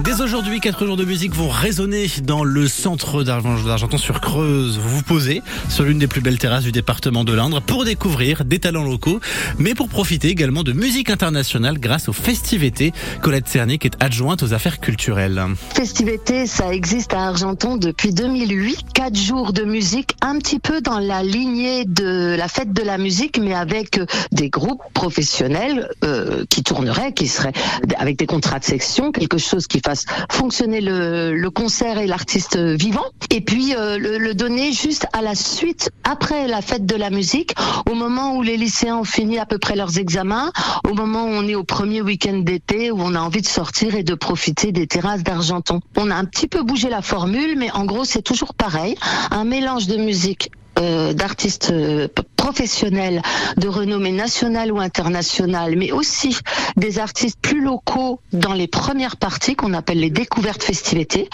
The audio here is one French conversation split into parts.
Dès aujourd'hui, quatre jours de musique vont résonner dans le centre d'Argenton sur Creuse. Vous vous posez sur l'une des plus belles terrasses du département de l'Indre pour découvrir des talents locaux, mais pour profiter également de musique internationale grâce au Festivété. Colette Cernic est adjointe aux affaires culturelles. Festivété, ça existe à Argenton depuis 2008. Quatre jours de musique, un petit peu dans la lignée de la fête de la musique, mais avec des groupes professionnels euh, qui tourneraient, qui seraient avec des contrats de section, quelque chose qui fasse fonctionner le, concert et l'artiste vivant, et puis euh, le, le, donner juste à la suite, après la fête de la musique, au moment où les lycéens ont fini à peu près leurs examens, au moment où on est au premier week-end d'été, où on a envie de sortir et de profiter des terrasses d'Argenton. On a un petit peu bougé la formule, mais en gros c'est toujours pareil, un mélange de musique euh, d'artistes euh, professionnels de renommée nationale ou internationale, mais aussi des artistes plus locaux dans les premières parties qu'on appelle les découvertes festivités,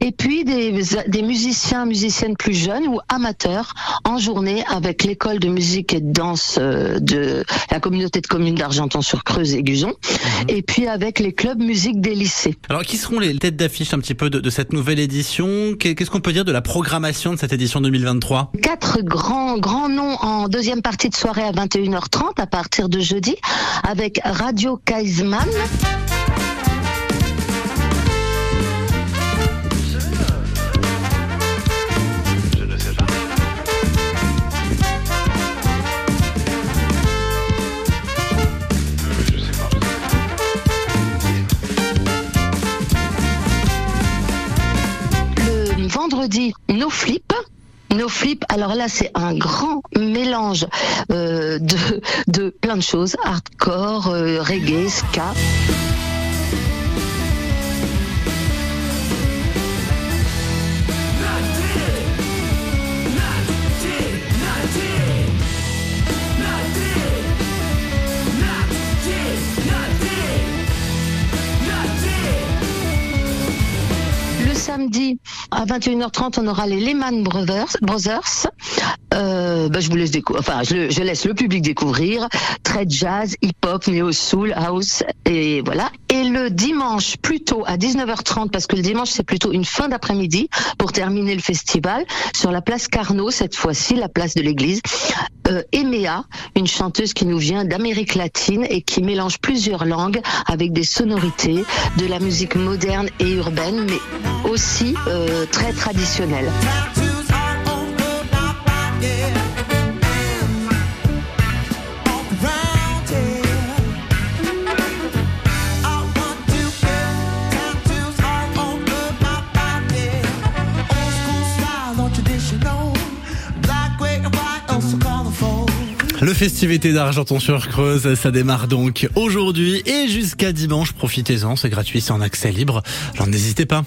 et puis des, des musiciens, musiciennes plus jeunes ou amateurs en journée avec l'école de musique et de danse euh, de la communauté de communes d'Argenton-sur-Creuse et Guzon, mmh. et puis avec les clubs musique des lycées. Alors qui seront les têtes d'affiche un petit peu de, de cette nouvelle édition? Qu'est-ce qu'on peut dire de la programmation de cette édition 2023 Quatre grands, grands noms en deuxième partie de soirée à 21h30 à partir de jeudi avec Radio Kaisman. Le vendredi, No Flip. No Flip, alors là c'est un grand mélange euh, de, de plein de choses, hardcore, euh, reggae, ska. Samedi à 21h30, on aura les Lehman Brothers. Brothers. Euh, bah, je laisse le public découvrir. Très jazz, hip-hop, néo-soul, house, et voilà. Et le dimanche, plutôt à 19h30, parce que le dimanche, c'est plutôt une fin d'après-midi pour terminer le festival, sur la place Carnot, cette fois-ci, la place de l'église. Euh, Emea, une chanteuse qui nous vient d'Amérique latine et qui mélange plusieurs langues avec des sonorités, de la musique moderne et urbaine, mais aussi euh, très traditionnelle. Le festivité d'Argenton-sur-Creuse, ça démarre donc aujourd'hui et jusqu'à dimanche. Profitez-en, c'est gratuit, c'est en accès libre. Alors n'hésitez pas.